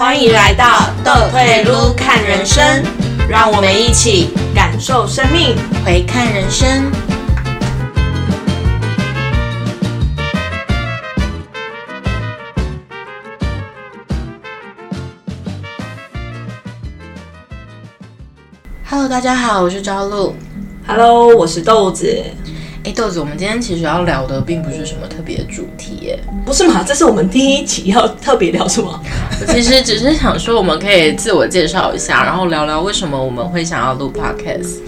欢迎来到豆退路看人生，让我们一起感受生命，回看人生。Hello，大家好，我是朝露。Hello，我是豆子。哎，豆子，我们今天其实要聊的并不是什么特别的主题耶，不是嘛？这是我们第一集要特别聊什么？我其实只是想说，我们可以自我介绍一下，然后聊聊为什么我们会想要录 podcast。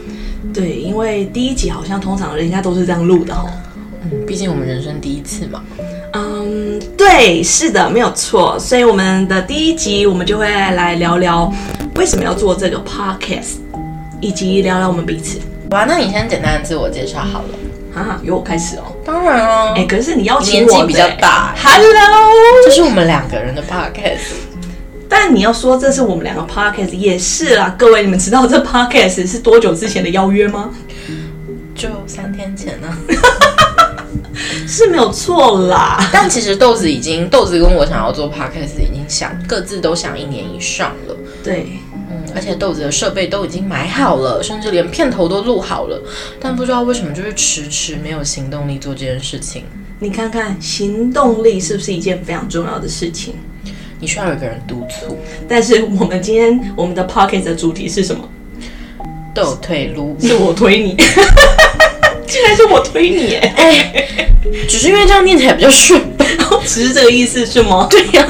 对，因为第一集好像通常人家都是这样录的哦。嗯，毕竟我们人生第一次嘛。嗯，对，是的，没有错。所以我们的第一集，我们就会来聊聊为什么要做这个 podcast，以及聊聊我们彼此。哇，那你先简单的自我介绍好了。哈哈，由我开始哦。当然哦，哎，可是你邀请我的年纪比较大。Hello，这是我们两个人的 podcast。但你要说这是我们两个 podcast 也是啦，各位你们知道这 podcast 是多久之前的邀约吗？就三天前呢、是没有错啦。但其实豆子已经，豆子跟我想要做 podcast 已经想各自都想一年以上了。对，嗯，而且豆子的设备都已经买好了，甚至连片头都录好了，但不知道为什么就是迟迟没有行动力做这件事情。你看看行动力是不是一件非常重要的事情？你需要有个人督促。但是我们今天我们的 pocket 的主题是什么？豆退路，是我推你，竟然是我推你，哎，哎，只是因为这样念起来比较顺。只是这个意思是吗？对呀、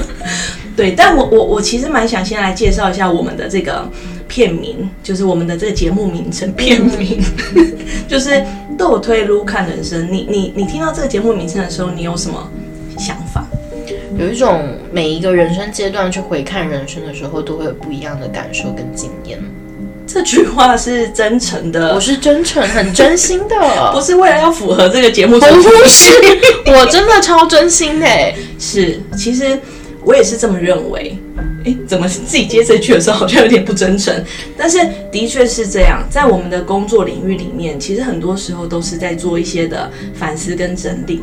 对，但我我我其实蛮想先来介绍一下我们的这个片名，就是我们的这个节目名称片名，就是斗推撸看人生。你你你听到这个节目名称的时候，你有什么想法？有一种每一个人生阶段去回看人生的时候，都会有不一样的感受跟经验。这句话是真诚的，我是真诚、很真心的，不是为了要符合这个节目？不是，我真的超真心的欸。是，其实我也是这么认为。诶，怎么自己接这句的时候好像有点不真诚？但是的确是这样，在我们的工作领域里面，其实很多时候都是在做一些的反思跟整理。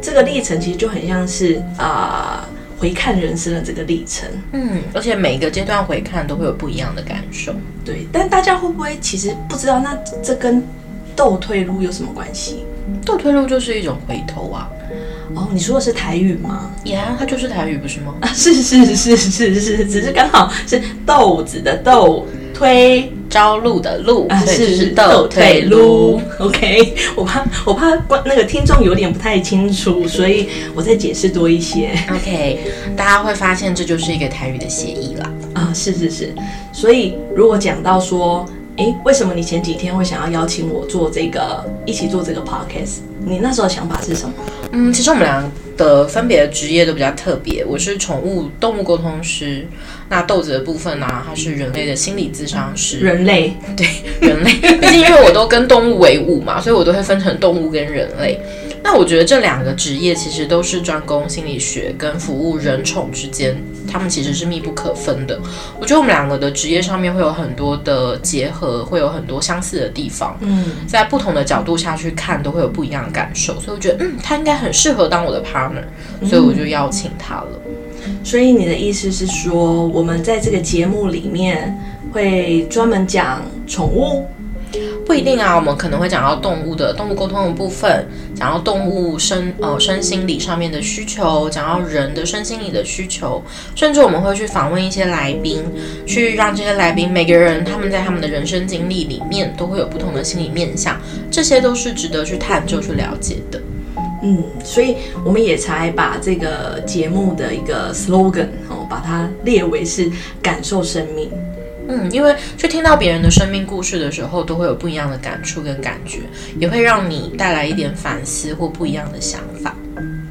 这个历程其实就很像是啊、回看人生的这个历程。嗯，而且每一个阶段回看都会有不一样的感受。对，但大家会不会其实不知道，那这跟倒退路有什么关系？倒退路就是一种回头啊，哦，你说的是台语吗？呀、它就是台语不是吗？啊，是是是是是，只是刚好是豆子的豆推朝露的露，啊，是是倒倒退退路路。。OK，我怕我怕观那个听众有点不太清楚，所以我再解释多一些 OK，大家会发现这就是一个台语的协议啦。啊。是是是，所以如果讲到说，诶，为什么你前几天会想要邀请我做这个一起做这个 podcast？你那时候的想法是什么？嗯，其实我们俩的分别的职业都比较特别。我是宠物动物沟通师，那豆子的部分呢、它是人类的心理咨商师。人类对人类，毕竟因为我都跟动物为伍嘛，所以我都会分成动物跟人类。那我觉得这两个职业其实都是专攻心理学跟服务人宠之间，他们其实是密不可分的。我觉得我们两个的职业上面会有很多的结合，会有很多相似的地方。嗯，在不同的角度下去看，都会有不一样的感受。所以我觉得，嗯，他应该很适合当我的 partner，所以我就邀请他了。所以你的意思是说，我们在这个节目里面会专门讲宠物？不一定啊，我们可能会讲到动物的动物沟通的部分，讲到动物身呃身心理上面的需求，讲到人的身心理的需求，甚至我们会去访问一些来宾，去让这些来宾每个人他们在他们的人生经历里面都会有不同的心理面向，这些都是值得去探究、去了解的。嗯，所以我们也才把这个节目的一个 slogan 哦，把它列为是感受生命。嗯，因为去听到别人的生命故事的时候，都会有不一样的感触跟感觉，也会让你带来一点反思或不一样的想法。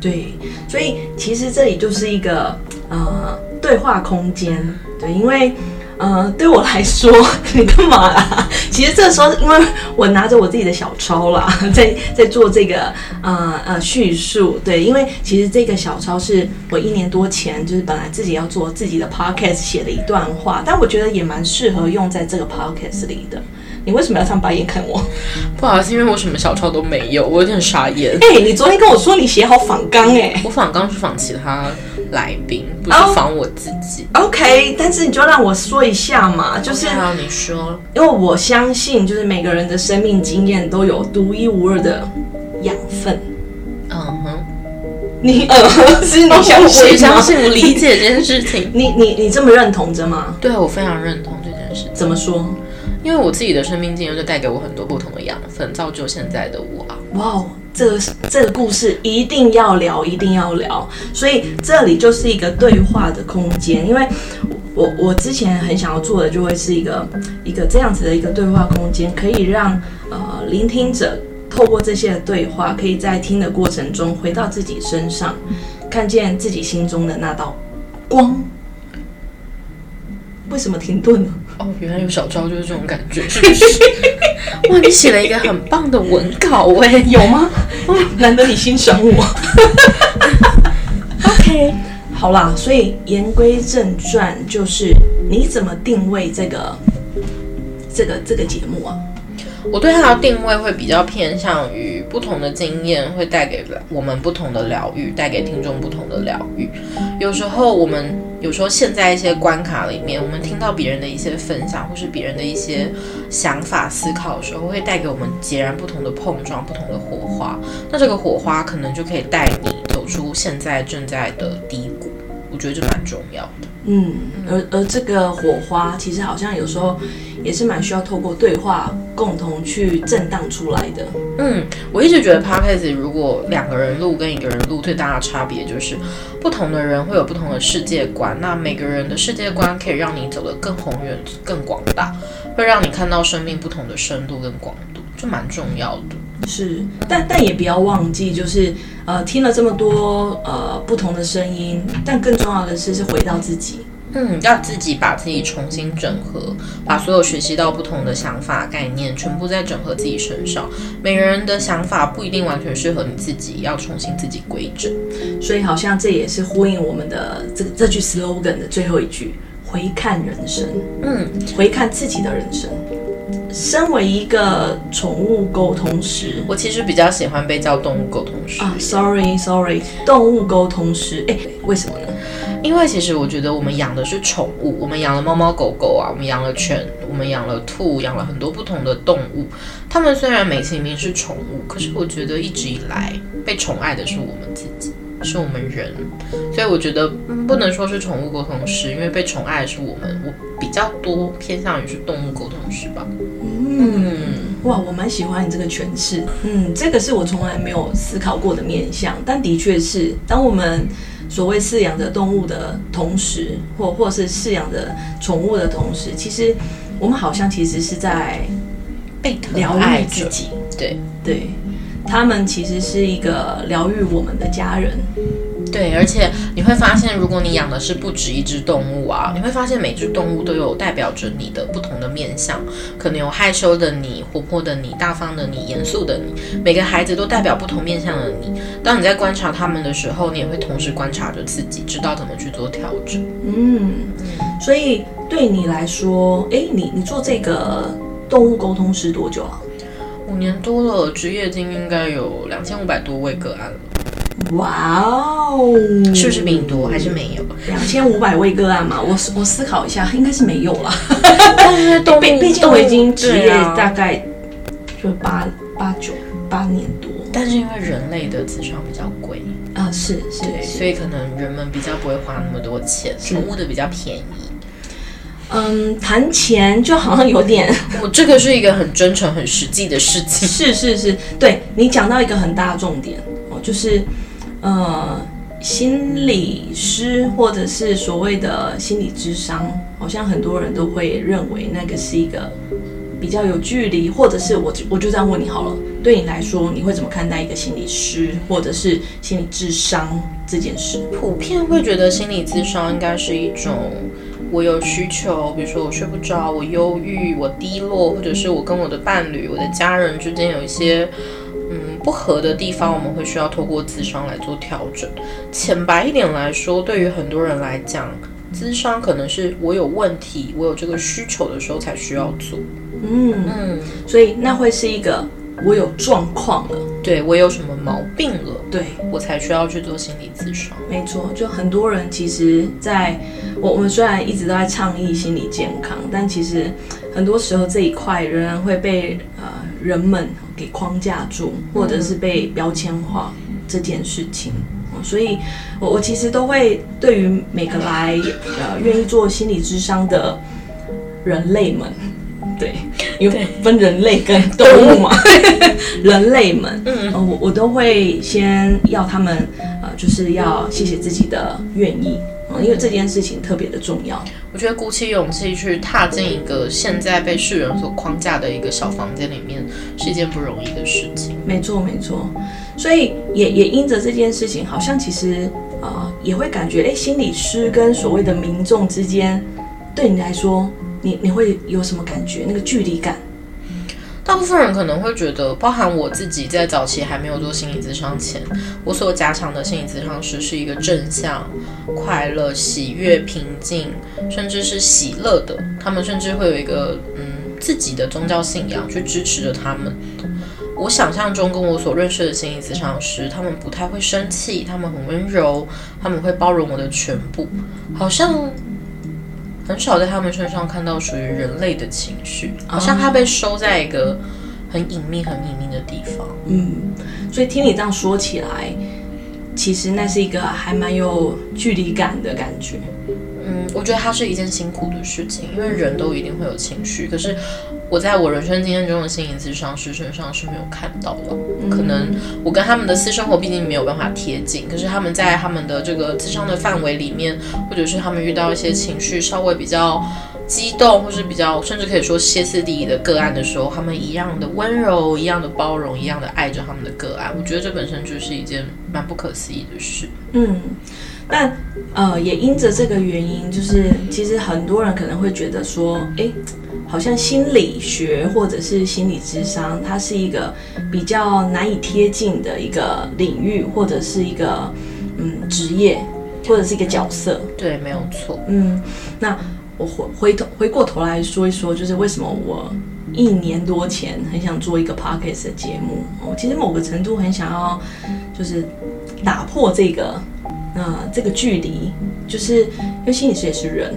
对，所以其实这里就是一个呃对话空间。对，因为呃对我来说，你干嘛啦？其实这时候，因为我拿着我自己的小抄啦，在在做这个呃呃叙述。对，因为其实这个小抄是我一年多前就是本来自己要做自己的 podcast 写的一段话，但我觉得也蛮适合用在这个 podcast 里的。你为什么要这样白眼看我？不好意思，因为我什么小抄都没有，我有点傻眼。哎、你昨天跟我说你写好仿纲哎、我仿纲是仿其他来宾，不是防我自己。OK，但是你就让我说一下嘛，就是还有你说，因为我相信，就是每个人的生命经验都有独一无二的养分。嗯哼，你呃，是你相我信吗？也相信，我理解这件事情。你你你这么认同着吗？对我非常认同这件事，怎么说？因为我自己的生命经验就带给我很多不同的养分，造就现在的我啊。哇哦，这个这个故事一定要聊，一定要聊。所以这里就是一个对话的空间，因为我我之前很想要做的就会是一个一个这样子的一个对话空间，可以让呃聆听者透过这些的对话，可以在听的过程中回到自己身上，看见自己心中的那道光。为什么停顿呢？哦，原来有小招就是这种感觉，是不是？哇，你写了一个很棒的文稿哎，有吗？难得你欣赏我。OK，好啦，所以言归正传，就是你怎么定位这个这个这个节目啊？我对它的定位会比较偏向于不同的经验会带给我们不同的疗愈，带给听众不同的疗愈。有时候我们有时候陷在一些关卡里面，我们听到别人的一些分享，或是别人的一些想法、思考的时候，会带给我们截然不同的碰撞、不同的火花。那这个火花可能就可以带你走出现在正在的低谷。我觉得这蛮重要的。嗯，而而这个火花其实好像有时候也是蛮需要透过对话共同去震荡出来的。嗯，我一直觉得 podcast 如果两个人录跟一个人录最大的差别就是，不同的人会有不同的世界观，那每个人的世界观可以让你走得更宏远、更广大，会让你看到生命不同的深度跟广度，就蛮重要的。是，但但也不要忘记，就是呃，听了这么多呃不同的声音，但更重要的是是回到自己。嗯，要自己把自己重新整合，把所有学习到不同的想法、概念，全部再整合自己身上。每个人的想法不一定完全适合你自己，要重新自己规整。所以好像这也是呼应我们的这这句 slogan 的最后一句：回看人生。嗯，回看自己的人生。身为一个宠物沟通师我其实比较喜欢被叫动物沟通师。啊，sorry sorry，动物沟通师，哎，为什么呢？因为其实我觉得我们养的是宠物，我们养了猫猫狗狗啊，我们养了犬，我们养了兔，养了很多不同的动物。它们虽然美其名是宠物，可是我觉得一直以来被宠爱的是我们自己，是我们人。所以我觉得、嗯不能说是宠物沟通师，因为被宠爱的是我们。我比较多偏向于是动物沟通师吧。嗯，哇，我蛮喜欢你这个诠释。嗯，这个是我从来没有思考过的面向，但的确是，当我们所谓饲养着动物的同时，或或是饲养着宠物的同时，其实我们好像其实是在被疼疗愈自己。对对，他们其实是一个疗愈我们的家人。对，而且你会发现，如果你养的是不止一只动物啊，你会发现每只动物都有代表着你的不同的面相，可能有害羞的你、活泼的你、大方的你、严肃的你，每个孩子都代表不同面相的你。当你在观察他们的时候，你也会同时观察着自己，知道怎么去做调整。嗯，所以对你来说，哎，你你做这个动物沟通师多久啊？五年多了，职业经应该有两千五百多位个案了，哇哦，是不是病毒？还是没有？两千五百位个案嘛？我思我思考一下，应该是没有了。但是 毕毕竟我已经职业大概就八八九八年多但是因为人类的智商比较贵，啊，是是，所以可能人们比较不会花那么多钱，宠物的比较便宜。嗯，谈钱就好像有点。我这个是一个很真诚、很实际的事情。是是是，对你讲到一个很大的重点哦，就是呃，心理师或者是所谓的心理智商，好像很多人都会认为那个是一个比较有距离，或者是我我就这样问你好了，对你来说，你会怎么看待一个心理师或者是心理智商这件事？普遍会觉得心理智商应该是一种我有需求，比如说我睡不着，我忧郁，我低落，或者是我跟我的伴侣、我的家人之间有一些嗯不合的地方，我们会需要透过咨商来做调整。浅白一点来说，对于很多人来讲，咨商可能是我有问题，我有这个需求的时候才需要做。嗯，嗯，所以那会是一个我有状况了，对我有什么毛病了，对，我才需要去做心理咨商。没错，就很多人其实在我我们虽然一直都在倡议心理健康，但其实很多时候这一块仍然会被呃人们给框架住，或者是被标签化这件事情。所以，我我其实都会对于每个来呃愿意做心理智商的人类们，对，因为分人类跟动物嘛，人类们，嗯，我我都会先要他们呃，就是要谢谢自己的愿意啊，因为这件事情特别的重要。我觉得鼓起勇气去踏进一个现在被世人所框架的一个小房间里面，是一件不容易的事情。没错，没错。所以也也因着这件事情，好像其实啊，也会感觉，哎，心理师跟所谓的民众之间，对你来说，你你会有什么感觉？那个距离感？大部分人可能会觉得，包含我自己在早期还没有做心理咨商前，我所加强的心理咨商师是一个正向、快乐、喜悦、平静，甚至是喜乐的。他们甚至会有一个嗯自己的宗教信仰去支持着他们。我想象中跟我所认识的心理咨商师，他们不太会生气，他们很温柔，他们会包容我的全部，好像很少在他们身上看到属于人类的情绪，好像他被收在一个很隐秘、很隐秘的地方。嗯，所以听你这样说起来，其实那是一个还蛮有距离感的感觉。嗯，我觉得它是一件辛苦的事情，因为人都一定会有情绪，可是。我在我人生经验中的心理咨商师身上是没有看到的，可能我跟他们的私生活毕竟没有办法贴近，可是他们在他们的这个咨商的范围里面，或者是他们遇到一些情绪稍微比较激动，或是比较甚至可以说歇斯底里的个案的时候，他们一样的温柔，一样的包容，一样的爱着他们的个案。我觉得这本身就是一件蛮不可思议的事。嗯。但呃，也因着这个原因，就是其实很多人可能会觉得说，哎，好像心理学或者是心理智商，它是一个比较难以贴近的一个领域，或者是一个嗯职业，或者是一个角色。对，没有错。嗯，那我回回头回过头来说一说，就是为什么我一年多前很想做一个 podcast 的节目，我其实某个程度很想要，就是打破这个。那这个距离，就是因为心理师也是人，哦，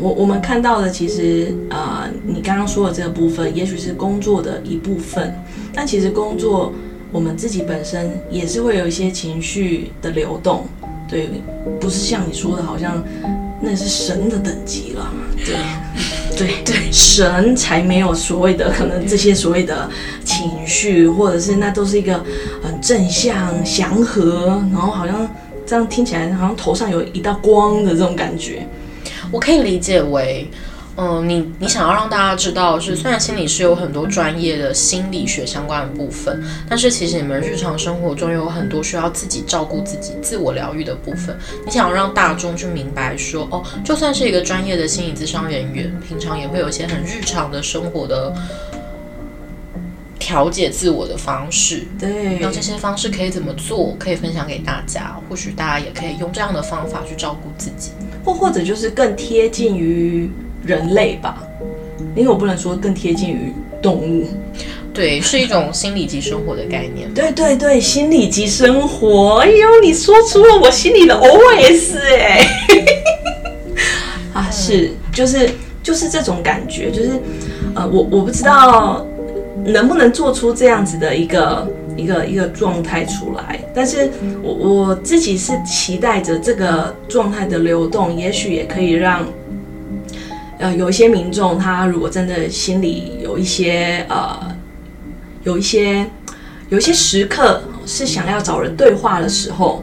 我我们看到的其实啊，你刚刚说的这个部分，也许是工作的一部分，但其实工作我们自己本身也是会有一些情绪的流动，对，不是像你说的，好像那是神的等级了，对，对对，神才没有所谓的可能这些所谓的情绪，或者是那都是一个很正向祥和，然后好像。这样听起来好像头上有一道光的这种感觉，我可以理解为，嗯，你你想要让大家知道是，虽然心理是有很多专业的心理学相关的部分，但是其实你们日常生活中有很多需要自己照顾自己、自我疗愈的部分。你想要让大众去明白说，哦，就算是一个专业的心理咨商人员，平常也会有一些很日常的生活的。调节自我的方式，对，那这些方式可以怎么做？可以分享给大家，或许大家也可以用这样的方法去照顾自己，或或者就是更贴近于人类吧，因为我不能说更贴近于动物，对，是一种心理及生活的概念。对对对，心理及生活。哎呦，你说出了我心里的 OS 哎，啊，是，就是就是这种感觉，就是呃，我我不知道。能不能做出这样子的一个一个一个状态出来？但是我我自己是期待着这个状态的流动，也许也可以让呃有一些民众，他如果真的心里有一些呃有一些有一些时刻是想要找人对话的时候，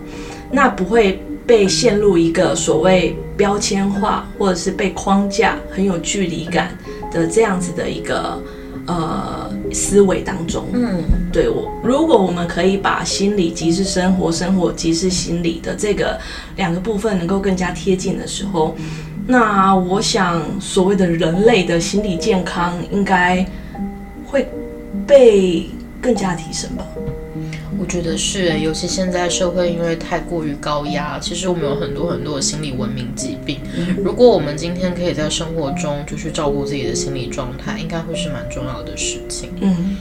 那不会被陷入一个所谓标签化或者是被框架很有距离感的这样子的一个。呃，思维当中，嗯，对我，如果我们可以把心理即是生活，生活即是心理的这个两个部分能够更加贴近的时候，那我想所谓的人类的心理健康应该会被更加提升吧。我觉得是，尤其现在社会因为太过于高压，其实我们有很多很多的心理文明疾病。如果我们今天可以在生活中就去照顾自己的心理状态，应该会是蛮重要的事情。嗯，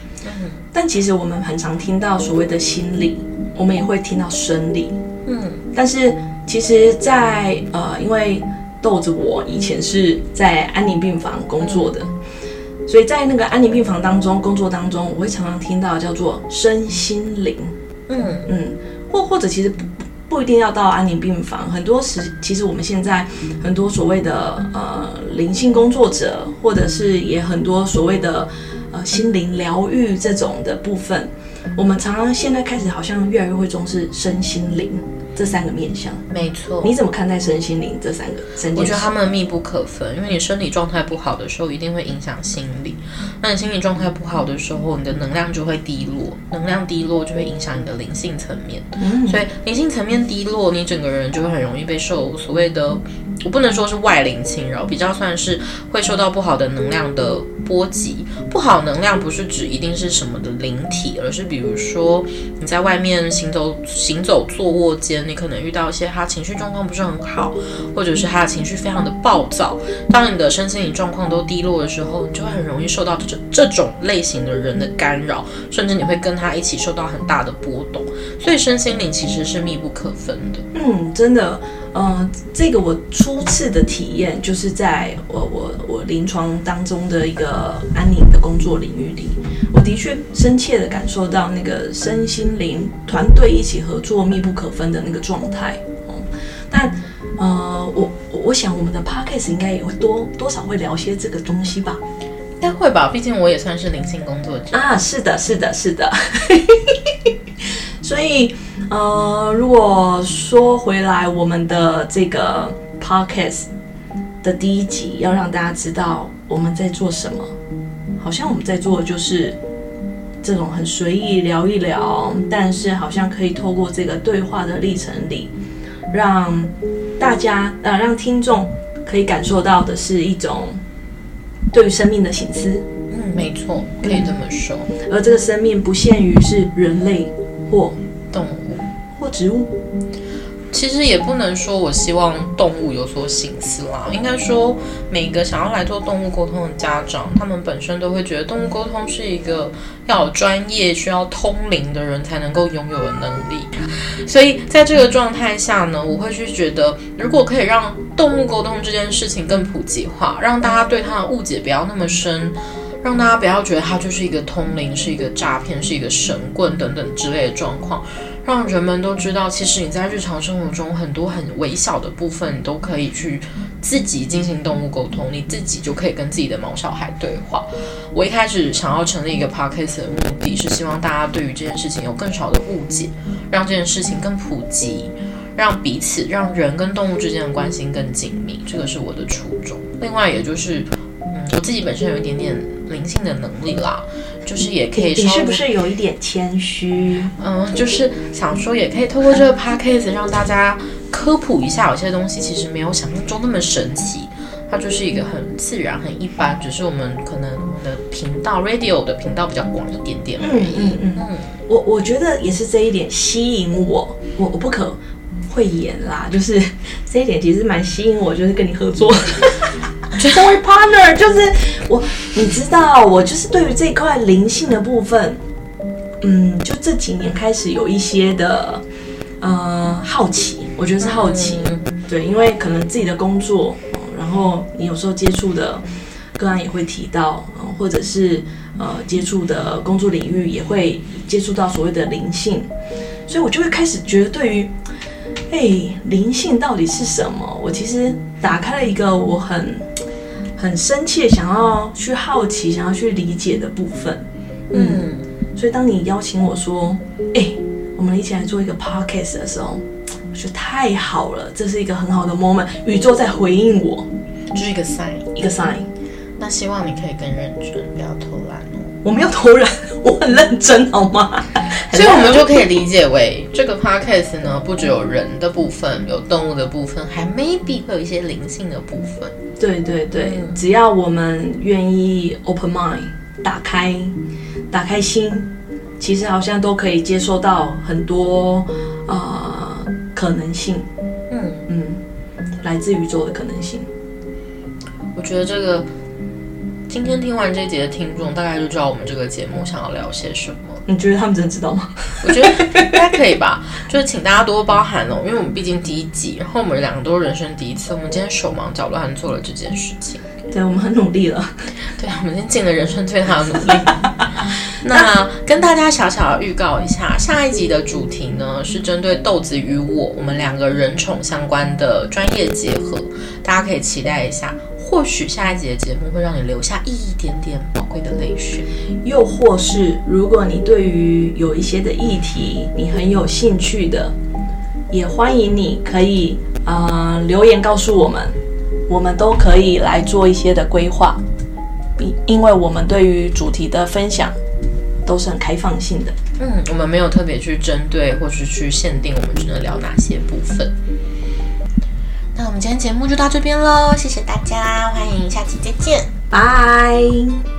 但其实我们很常听到所谓的心理，我们也会听到生理。嗯，但是其实在，呃，因为豆子我以前是在安宁病房工作的，所以在那个安宁病房当中工作当中，我会常常听到叫做身心灵。嗯嗯，或或者其实不不一定要到安宁病房，很多时其实我们现在很多所谓的呃灵性工作者，或者是也很多所谓的呃心灵疗愈这种的部分，我们常常现在开始好像越来越会重视身心灵。这三个面相。没错。你怎么看待身心灵这三个三件事？我觉得他们密不可分，因为你身体状态不好的时候，一定会影响心理。那你心理状态不好的时候，你的能量就会低落，能量低落就会影响你的灵性层面。所以灵性层面低落，你整个人就会很容易被受所谓的，我不能说是外灵侵扰，比较算是会受到不好的能量的波及。不好能量不是指一定是什么的灵体，而是比如说你在外面行走、行走、坐卧间，你可能遇到一些他情绪状况不是很好，或者是他的情绪非常的暴躁。当你的身心灵状况都低落的时候，你就会很容易受到这这种类型的人的干扰，甚至你会跟他一起受到很大的波动。所以身心灵其实是密不可分的。嗯，真的，呃，这个我初次的体验就是在我我我临床当中的一个安宁的工作领域里，我的确深切的感受到那个身心灵团队一起合作密不可分的那个状态。哦，但呃，我我想我们的 podcast 应该也会多多少会聊些这个东西吧。应该会吧，毕竟我也算是灵性工作者啊。是的，是的，是的。所以，呃，如果说回来，我们的这个 podcast 的第一集要让大家知道我们在做什么，好像我们在做的就是这种很随意聊一聊，但是好像可以透过这个对话的历程里，让大家呃，让听众可以感受到的是一种对于生命的醒思。嗯，没错，可以这么说。而这个生命不限于是人类。或动物，植物，其实也不能说我希望动物有所醒思啦。应该说，每个想要来做动物沟通的家长，他们本身都会觉得动物沟通是一个要有专业、需要通灵的人才能够拥有的能力。所以在这个状态下呢，我会去觉得，如果可以让动物沟通这件事情更普及化，让大家对它的误解不要那么深。让大家不要觉得它就是一个通灵，是一个诈骗，是一个神棍等等之类的状况，让人们都知道，其实你在日常生活中很多很微小的部分，都可以去自己进行动物沟通，你自己就可以跟自己的毛小孩对话。我一开始想要成立一个 podcast 的目的是希望大家对于这件事情有更少的误解，让这件事情更普及，让彼此让人跟动物之间的关系更紧密，这个是我的初衷。另外，也就是，嗯，我自己本身有一点点。灵性的能力啦，就是也可以。你是不是有一点谦虚？嗯，就是想说，也可以透过这个 podcast 让大家科普一下，有些东西其实没有想象中那么神奇，它就是一个很自然、很一般，只是我们可能我们的频道 radio 的频道比较广一点点而已。嗯嗯嗯。我我觉得也是这一点吸引我，我我不可讳言啦，就是 这一点其实蛮吸引我，就是跟你合作。作为 partner，就是我，你知道，我就是对于这块灵性的部分，嗯，就这几年开始有一些的，呃，好奇，我觉得是好奇，对，因为可能自己的工作，然后你有时候接触的个案也会提到，或者是呃接触的工作领域也会接触到所谓的灵性，所以我就会开始觉得，对于，哎，灵性到底是什么？我其实打开了一个我很。很深切想要去好奇、想要去理解的部分，嗯，所以当你邀请我说，哎，我们一起来做一个 podcast 的时候，我觉得太好了，这是一个很好的 moment，宇宙在回应我，就是一个 sign，一个 sign。那希望你可以更认真，不要偷懒哦。我没有偷懒，我很认真，好吗？所以我们就可以理解为，这个 podcast 呢，不只有人的部分，有动物的部分，还 maybe 会有一些灵性的部分。对对对，只要我们愿意 open mind，打开打开心，其实好像都可以接受到很多呃可能性，嗯，嗯，来自宇宙的可能性。我觉得这个今天听完这一节的听众，大概就知道我们这个节目想要聊些什么。你觉得他们真的知道吗？我觉得应该可以吧，就是请大家多包涵哦，因为我们毕竟第一集，然后我们两个都是人生第一次，我们今天手忙脚乱做了这件事情。对我们很努力了。对，我们今天尽了人生最大的努力。那跟大家小小的预告一下，下一集的主题呢是针对豆子与我，我们两个人宠相关的专业结合，大家可以期待一下。或许下一集的节目会让你留下一点点宝贵的泪水，又或是如果你对于有一些的议题你很有兴趣的，也欢迎你可以呃留言告诉我们，我们都可以来做一些的规划，因因为我们对于主题的分享都是很开放性的。嗯，我们没有特别去针对或是去限定我们只能聊哪些部分。那我们今天节目就到这边喽，谢谢大家，欢迎下期再见。拜。